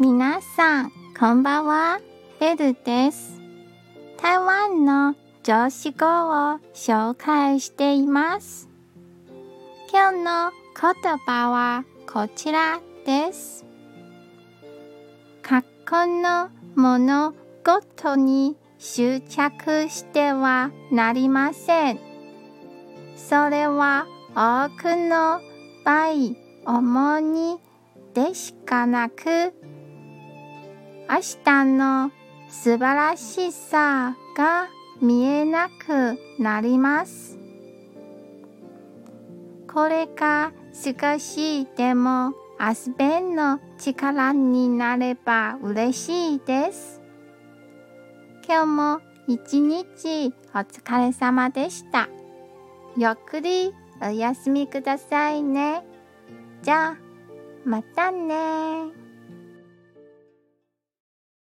皆さん、こんばんは。ベルです。台湾の常識語を紹介しています。今日の言葉はこちらです。過去の物事に執着してはなりません。それは多くの場合、重荷でしかなく、明日の素晴らしさが見えなくなります。これが少しでも遊べの力になれば嬉しいです。今日も一日お疲れ様でした。ゆっくりお休みくださいね。じゃあ、またね